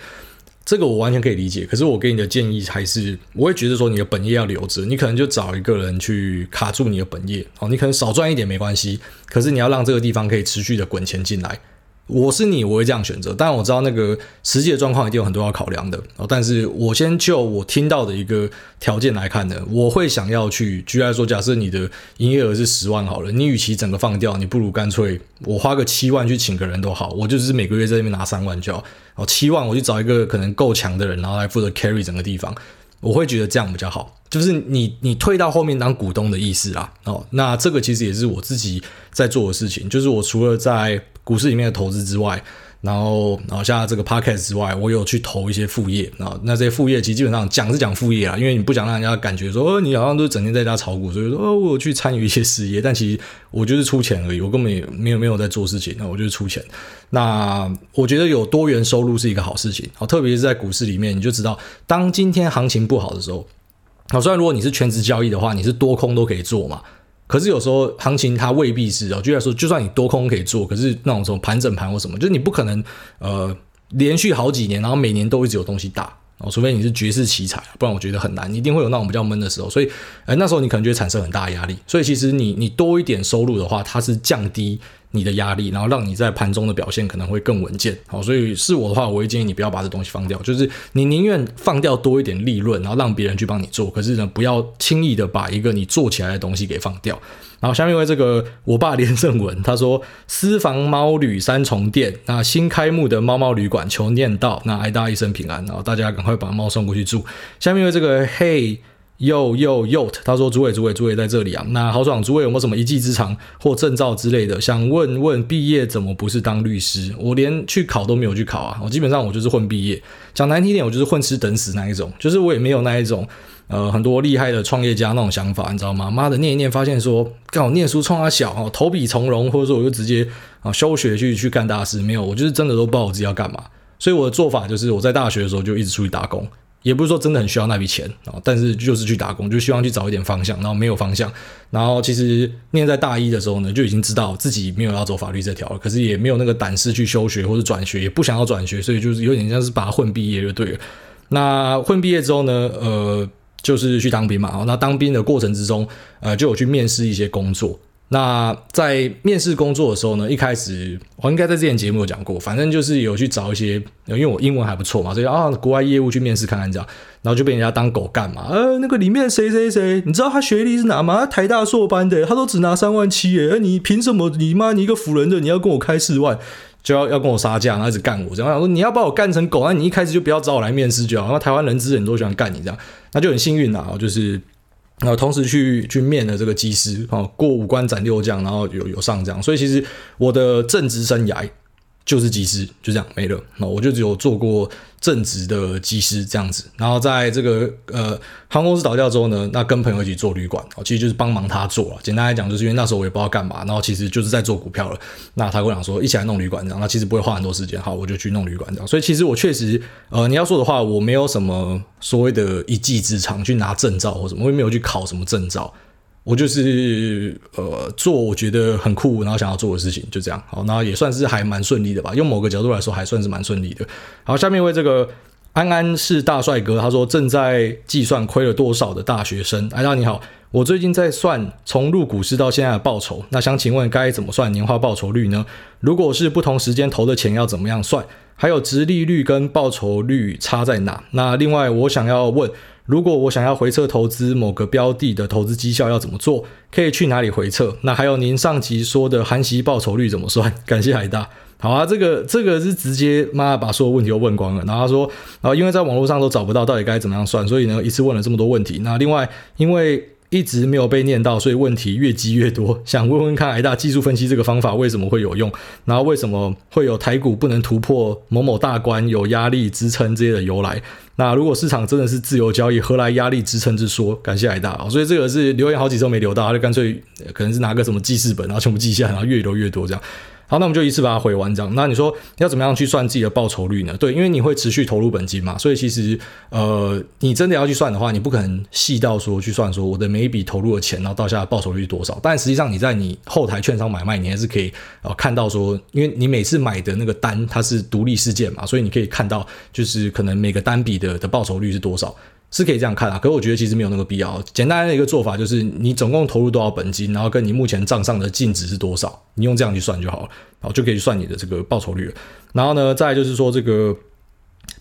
这个我完全可以理解，可是我给你的建议还是，我会觉得说你的本业要留着，你可能就找一个人去卡住你的本业，哦，你可能少赚一点没关系，可是你要让这个地方可以持续的滚钱进来。我是你，我会这样选择。当然我知道那个实际的状况一定有很多要考量的哦。但是我先就我听到的一个条件来看呢，我会想要去。举例来说，假设你的营业额是十万好了，你与其整个放掉，你不如干脆我花个七万去请个人都好，我就是每个月在那边拿三万就好。哦，七万我去找一个可能够强的人，然后来负责 carry 整个地方，我会觉得这样比较好。就是你你退到后面当股东的意思啦。哦，那这个其实也是我自己在做的事情，就是我除了在股市里面的投资之外，然后，然后像这个 podcast 之外，我有去投一些副业啊。那这些副业其实基本上讲是讲副业啊，因为你不想让人家感觉说，哦，你好像都整天在家炒股，所以说，哦，我去参与一些事业，但其实我就是出钱而已，我根本也没有没有在做事情，那我就是出钱。那我觉得有多元收入是一个好事情，好，特别是在股市里面，你就知道，当今天行情不好的时候，好，虽然如果你是全职交易的话，你是多空都可以做嘛。可是有时候行情它未必是哦，就来说，就算你多空可以做，可是那种什么盘整盘或什么，就是你不可能呃连续好几年，然后每年都一直有东西打。哦，除非你是绝世奇才，不然我觉得很难，你一定会有那种比较闷的时候，所以呃那时候你可能就会产生很大压力。所以其实你你多一点收入的话，它是降低。你的压力，然后让你在盘中的表现可能会更稳健。好，所以是我的话，我会建议你不要把这东西放掉，就是你宁愿放掉多一点利润，然后让别人去帮你做，可是呢，不要轻易的把一个你做起来的东西给放掉。[LAUGHS] 然后下面为这个我爸连胜文，他说私房猫旅三重店，那新开幕的猫猫旅馆求念到，那爱大一生平安，然后大家赶快把猫送过去住。下面为这个嘿。又又又，他说：“诸位诸位诸位在这里啊，那豪爽诸位有没有什么一技之长或证照之类的？想问问毕业怎么不是当律师？我连去考都没有去考啊！我基本上我就是混毕业，讲难听点，我就是混吃等死那一种。就是我也没有那一种呃很多厉害的创业家那种想法，你知道吗？妈的，念一念发现说，刚好念书冲他小哦，投笔从戎，或者说我就直接啊休学去去干大事。没有，我就是真的都不知道我自己要干嘛。所以我的做法就是我在大学的时候就一直出去打工。”也不是说真的很需要那笔钱啊，但是就是去打工，就希望去找一点方向，然后没有方向，然后其实念在大一的时候呢，就已经知道自己没有要走法律这条了，可是也没有那个胆识去休学或者转学，也不想要转学，所以就是有点像是把它混毕业就对了。那混毕业之后呢，呃，就是去当兵嘛，那当兵的过程之中，呃，就有去面试一些工作。那在面试工作的时候呢，一开始我应该在之前节目有讲过，反正就是有去找一些，因为我英文还不错嘛，所以啊，国外业务去面试看看这样，然后就被人家当狗干嘛？呃，那个里面谁谁谁，你知道他学历是哪吗？他台大硕班的，他都只拿三万七耶，你凭什么？你妈，你一个辅仁的，你要跟我开四万，就要要跟我杀价，然后一直干我，这样我说你要把我干成狗，那你一开始就不要找我来面试就好，那台湾人资人都喜欢干你这样，那就很幸运啊，就是。然后同时去去面了这个技师，哦，过五关斩六将，然后有有上这样，所以其实我的正职生涯就是技师，就这样没了。那我就只有做过。正职的技师这样子，然后在这个呃航空公司倒掉之后呢，那跟朋友一起做旅馆，哦，其实就是帮忙他做了。简单来讲，就是因为那时候我也不知道干嘛，然后其实就是在做股票了。那他跟我讲说，一起来弄旅馆这样，那其实不会花很多时间，好，我就去弄旅馆这样。所以其实我确实，呃，你要说的话，我没有什么所谓的一技之长去拿证照或什么，我也没有去考什么证照。我就是呃做我觉得很酷，然后想要做的事情，就这样。好，那也算是还蛮顺利的吧。用某个角度来说，还算是蛮顺利的。好，下面为这个安安是大帅哥，他说正在计算亏了多少的大学生。艾大你好，我最近在算从入股市到现在的报酬，那想请问该怎么算年化报酬率呢？如果是不同时间投的钱要怎么样算？还有殖利率跟报酬率差在哪？那另外我想要问，如果我想要回撤投资某个标的的投资绩效要怎么做？可以去哪里回撤？那还有您上集说的含息报酬率怎么算？[LAUGHS] 感谢海大。好啊，这个这个是直接妈把所有问题都问光了。然后他说，然后因为在网络上都找不到到底该怎么样算，所以呢一次问了这么多问题。那另外因为一直没有被念到，所以问题越积越多。[LAUGHS] 想问问看，癌大技术分析这个方法为什么会有用？然后为什么会有台股不能突破某某大关，有压力支撑这些的由来？那如果市场真的是自由交易，何来压力支撑之说？感谢癌大！所以这个是留言好几周没留到，他就干脆可能是拿个什么记事本，然后全部记下，然后越留越多这样。好，那我们就一次把它回完，这样。那你说要怎么样去算自己的报酬率呢？对，因为你会持续投入本金嘛，所以其实呃，你真的要去算的话，你不可能细到说去算说我的每一笔投入的钱，然后到现在报酬率多少。但实际上你在你后台券商买卖，你还是可以呃看到说，因为你每次买的那个单它是独立事件嘛，所以你可以看到就是可能每个单笔的的报酬率是多少。是可以这样看啊，可是我觉得其实没有那个必要。简单的一个做法就是，你总共投入多少本金，然后跟你目前账上的净值是多少，你用这样去算就好了，然后就可以算你的这个报酬率了。然后呢，再就是说这个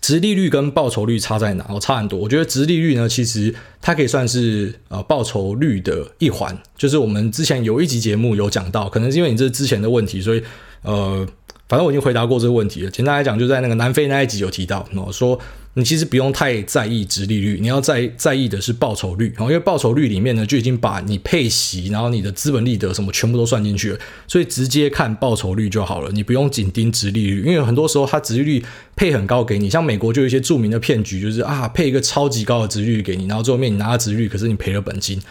殖利率跟报酬率差在哪？哦，差很多。我觉得殖利率呢，其实它可以算是呃报酬率的一环。就是我们之前有一集节目有讲到，可能是因为你这之前的问题，所以呃，反正我已经回答过这个问题了。简单来讲，就在那个南非那一集有提到，哦说。你其实不用太在意殖利率，你要在在意的是报酬率，因为报酬率里面呢就已经把你配息，然后你的资本利得什么全部都算进去了，所以直接看报酬率就好了，你不用紧盯殖利率，因为很多时候它殖利率配很高给你，像美国就有一些著名的骗局，就是啊配一个超级高的值利率给你，然后最后面你拿了殖利率，可是你赔了本金。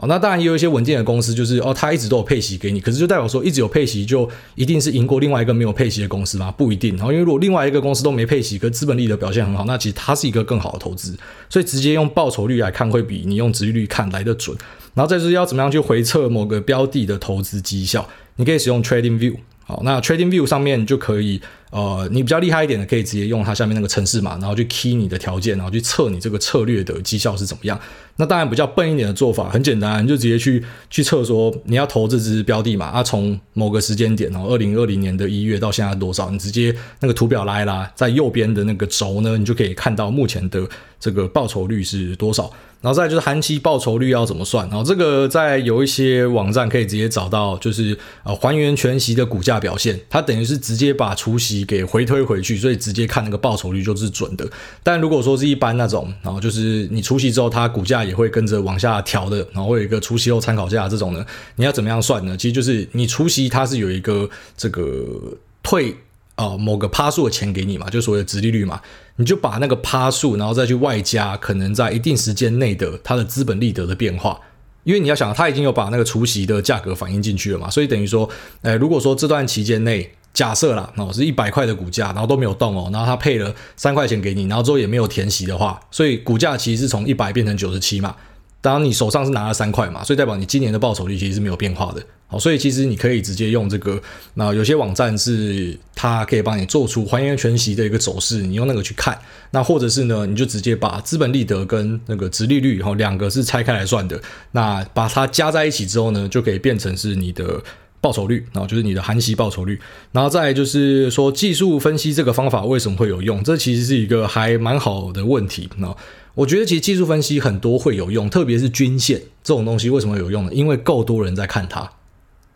哦，那当然也有一些稳健的公司，就是哦，它一直都有配息给你，可是就代表说一直有配息就一定是赢过另外一个没有配息的公司吗？不一定。然后因为如果另外一个公司都没配息，可资本利得表现很好，那其实它是一个更好的投资。所以直接用报酬率来看，会比你用殖利率看来得准。然后再就是要怎么样去回测某个标的的投资绩效，你可以使用 Trading View。好，那 Trading View 上面就可以。呃，你比较厉害一点的，可以直接用它下面那个程式码，然后去 key 你的条件，然后去测你这个策略的绩效是怎么样。那当然比较笨一点的做法，很简单，你就直接去去测说你要投这支标的嘛，啊，从某个时间点，然后二零二零年的一月到现在多少，你直接那个图表拉一拉，在右边的那个轴呢，你就可以看到目前的这个报酬率是多少。然后再就是含息报酬率要怎么算，然后这个在有一些网站可以直接找到，就是呃还原全息的股价表现，它等于是直接把除息给回推回去，所以直接看那个报酬率就是准的。但如果说是一般那种，然后就是你除息之后，它股价也会跟着往下调的，然后会有一个除息后参考价这种呢，你要怎么样算呢？其实就是你除息它是有一个这个退啊、某个趴数的钱给你嘛，就所谓的殖利率嘛，你就把那个趴数，然后再去外加可能在一定时间内的它的资本利得的变化。因为你要想，它已经有把那个除息的价格反映进去了嘛，所以等于说，诶，如果说这段期间内，假设啦，哦，是一百块的股价，然后都没有动哦，然后它配了三块钱给你，然后之后也没有填息的话，所以股价其实是从一百变成九十七嘛。当然你手上是拿了三块嘛，所以代表你今年的报酬率其实是没有变化的。好，所以其实你可以直接用这个，那有些网站是它可以帮你做出还原全息的一个走势，你用那个去看。那或者是呢，你就直接把资本利得跟那个殖利率，然后两个是拆开来算的，那把它加在一起之后呢，就可以变成是你的报酬率，然后就是你的含息报酬率。然后再就是说技术分析这个方法为什么会有用？这其实是一个还蛮好的问题。那我觉得其实技术分析很多会有用，特别是均线这种东西为什么有用呢？因为够多人在看它。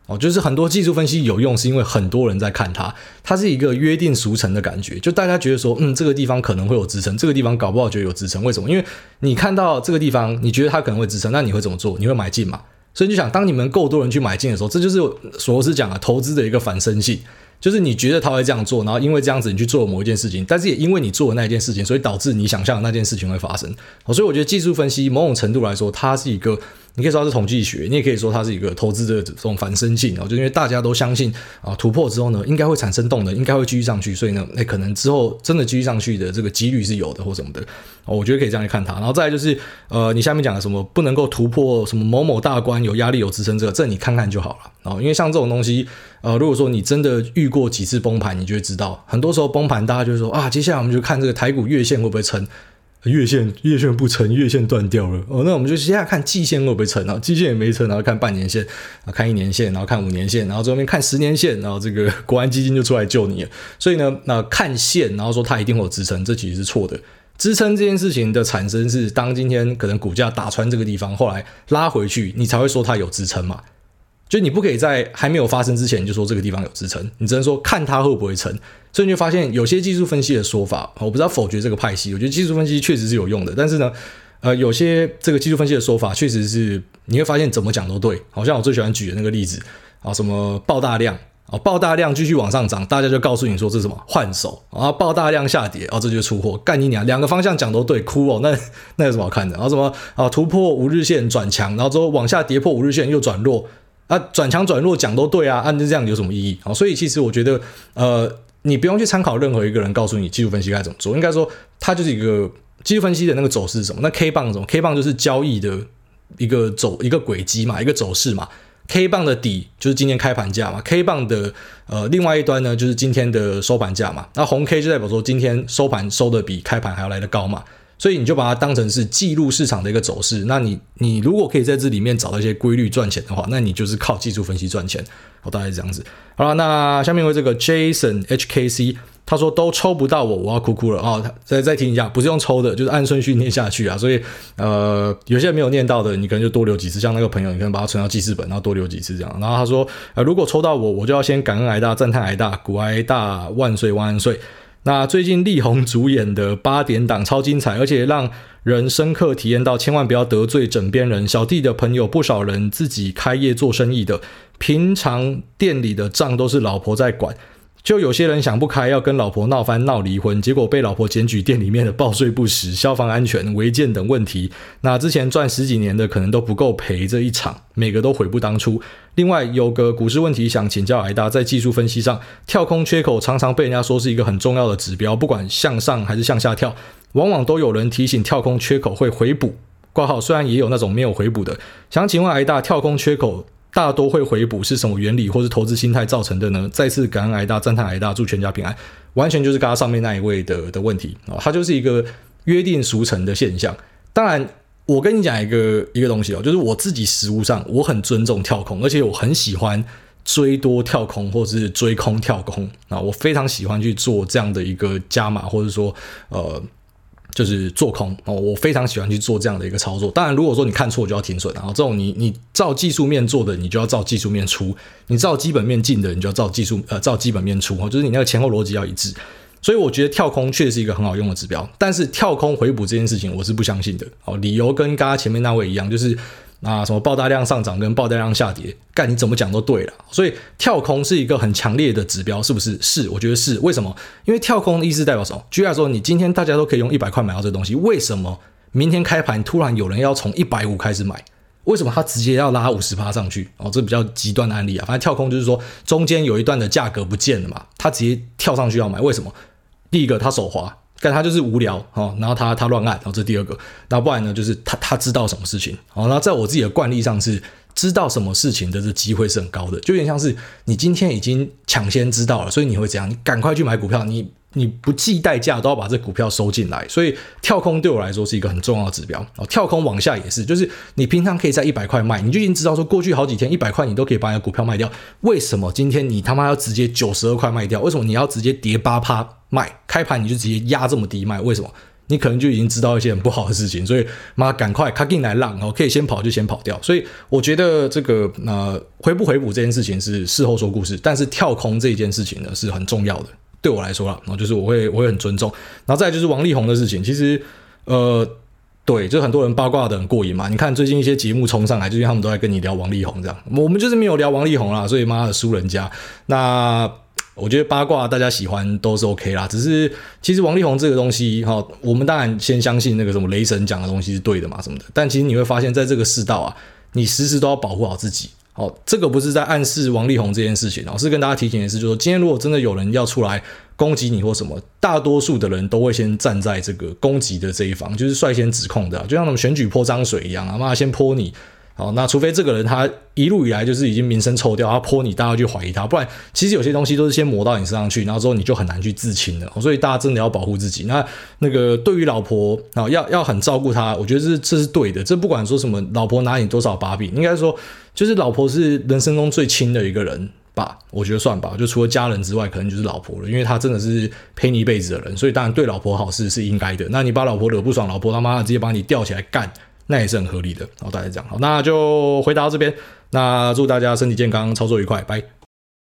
哦，就是很多技术分析有用，是因为很多人在看它，它是一个约定俗成的感觉，就大家觉得说，嗯，这个地方可能会有支撑，这个地方搞不好就有支撑，为什么？因为你看到这个地方，你觉得它可能会支撑，那你会怎么做？你会买进嘛？所以你就想，当你们够多人去买进的时候，这就是索罗斯讲的投资的一个反身性。就是你觉得他会这样做，然后因为这样子你去做某一件事情，但是也因为你做的那一件事情，所以导致你想象的那件事情会发生。所以我觉得技术分析某种程度来说，它是一个你可以说它是统计学，你也可以说它是一个投资的这种反身性啊，就因为大家都相信啊突破之后呢，应该会产生动能，应该会继续上去，所以呢，那可能之后真的继续上去的这个几率是有的或什么的，我觉得可以这样来看它。然后再来就是呃，你下面讲的什么不能够突破什么某某大关，有压力有支撑这个，这你看看就好了啊，因为像这种东西，呃，如果说你真的遇过几次崩盘，你就会知道，很多时候崩盘大家就会说啊，接下来我们就看这个台股月线会不会撑。月线月线不成，月线断掉了哦。那我们就现在看季线会不会成啊？季线也没成，然后看半年线，啊，看一年线，然后看五年线，然后最后面看十年线，然后这个 [LAUGHS] 国安基金就出来救你了。所以呢，那看线，然后说它一定会有支撑，这其实是错的。支撑这件事情的产生是当今天可能股价打穿这个地方，后来拉回去，你才会说它有支撑嘛。就你不可以在还没有发生之前就说这个地方有支撑，你只能说看它会不会成。所以你就发现有些技术分析的说法，我不知道否决这个派系。我觉得技术分析确实是有用的，但是呢，呃，有些这个技术分析的说法确实是你会发现怎么讲都对。好像我最喜欢举的那个例子啊，什么爆大量啊，爆大量继续往上涨，大家就告诉你说这是什么换手啊，爆大量下跌啊，这就是出货。干你娘，两个方向讲都对，哭哦，那那有什么好看的？然后什么啊，突破五日线转强，然后之后往下跌破五日线又转弱啊，转强转弱讲都对啊，按、啊、这样有什么意义啊？所以其实我觉得呃。你不用去参考任何一个人告诉你技术分析该怎么做，应该说它就是一个技术分析的那个走势是什么？那 K 棒什么？K 棒就是交易的一个走一个轨迹嘛，一个走势嘛。K 棒的底就是今天开盘价嘛，K 棒的呃另外一端呢就是今天的收盘价嘛。那红 K 就代表说今天收盘收的比开盘还要来得高嘛。所以你就把它当成是记录市场的一个走势。那你你如果可以在这里面找到一些规律赚钱的话，那你就是靠技术分析赚钱。好，大概是这样子。好了，那下面为这个 Jason HKC，他说都抽不到我，我要哭哭了啊！再再听一下，不是用抽的，就是按顺序念下去啊。所以呃，有些人没有念到的，你可能就多留几次。像那个朋友，你可能把它存到记事本，然后多留几次这样。然后他说，呃，如果抽到我，我就要先感恩癌大，赞叹癌大，股癌大万岁万岁。那最近力宏主演的八点档超精彩，而且让人深刻体验到千万不要得罪枕边人。小弟的朋友不少人自己开业做生意的，平常店里的账都是老婆在管。就有些人想不开，要跟老婆闹翻、闹离婚，结果被老婆检举店里面的报税不实、消防安全、违建等问题。那之前赚十几年的，可能都不够赔这一场，每个都悔不当初。另外有个股市问题想请教癌大，在技术分析上，跳空缺口常常被人家说是一个很重要的指标，不管向上还是向下跳，往往都有人提醒跳空缺口会回补。挂号虽然也有那种没有回补的，想请问癌大，跳空缺口。大多会回补是什么原理，或是投资心态造成的呢？再次感恩癌大，赞叹癌大，祝全家平安。完全就是刚刚上面那一位的的问题啊，它就是一个约定俗成的现象。当然，我跟你讲一个一个东西哦，就是我自己实务上我很尊重跳空，而且我很喜欢追多跳空或者是追空跳空啊，我非常喜欢去做这样的一个加码，或者说呃。就是做空哦，我非常喜欢去做这样的一个操作。当然，如果说你看错就要停损，然后这种你你照技术面做的，你就要照技术面出；你照基本面进的，你就要照技术呃照基本面出哦，就是你那个前后逻辑要一致。所以我觉得跳空确实是一个很好用的指标，但是跳空回补这件事情我是不相信的哦。理由跟刚刚前面那位一样，就是。啊，什么爆大量上涨跟爆大量下跌，干你怎么讲都对了。所以跳空是一个很强烈的指标，是不是？是，我觉得是。为什么？因为跳空的意思代表什么？举例来说，你今天大家都可以用一百块买到这东西，为什么明天开盘突然有人要从一百五开始买？为什么他直接要拉五十趴上去？哦，这比较极端的案例啊。反正跳空就是说中间有一段的价格不见了嘛，他直接跳上去要买，为什么？第一个他手滑。但他就是无聊哦，然后他他乱按，然后这第二个，那不然呢，就是他他知道什么事情哦，然后在我自己的惯例上是知道什么事情的这机会是很高的，就有点像是你今天已经抢先知道了，所以你会怎样？你赶快去买股票，你。你不计代价都要把这股票收进来，所以跳空对我来说是一个很重要的指标哦。跳空往下也是，就是你平常可以在一百块卖，你就已经知道说过去好几天一百块你都可以把你的股票卖掉，为什么今天你他妈要直接九十二块卖掉？为什么你要直接跌八趴卖？开盘你就直接压这么低卖？为什么？你可能就已经知道一些很不好的事情，所以妈赶快卡进来浪哦，可以先跑就先跑掉。所以我觉得这个呃回不回补这件事情是事后说故事，但是跳空这件事情呢是很重要的。对我来说啦，然后就是我会我会很尊重，然后再就是王力宏的事情，其实呃，对，就很多人八卦的很过瘾嘛。你看最近一些节目冲上来，最近他们都在跟你聊王力宏这样，我们就是没有聊王力宏啦，所以妈的输人家。那我觉得八卦大家喜欢都是 OK 啦，只是其实王力宏这个东西哈，我们当然先相信那个什么雷神讲的东西是对的嘛什么的，但其实你会发现在这个世道啊。你时时都要保护好自己。好，这个不是在暗示王力宏这件事情，是跟大家提醒的是，就是说今天如果真的有人要出来攻击你或什么，大多数的人都会先站在这个攻击的这一方，就是率先指控的，就像我们选举泼脏水一样啊，妈先泼你。好，那除非这个人他一路以来就是已经名声臭掉，他泼你，大家去怀疑他，不然其实有些东西都是先抹到你身上去，然后之后你就很难去自清的。所以大家真的要保护自己。那那个对于老婆啊，要要很照顾她，我觉得这这是对的。这不管说什么，老婆拿你多少把柄，应该说就是老婆是人生中最亲的一个人吧，我觉得算吧。就除了家人之外，可能就是老婆了，因为她真的是陪你一辈子的人，所以当然对老婆好是是应该的。那你把老婆惹不爽，老婆他妈的直接把你吊起来干。那也是很合理的，好，大家讲好，那就回答到这边，那祝大家身体健康，操作愉快，拜。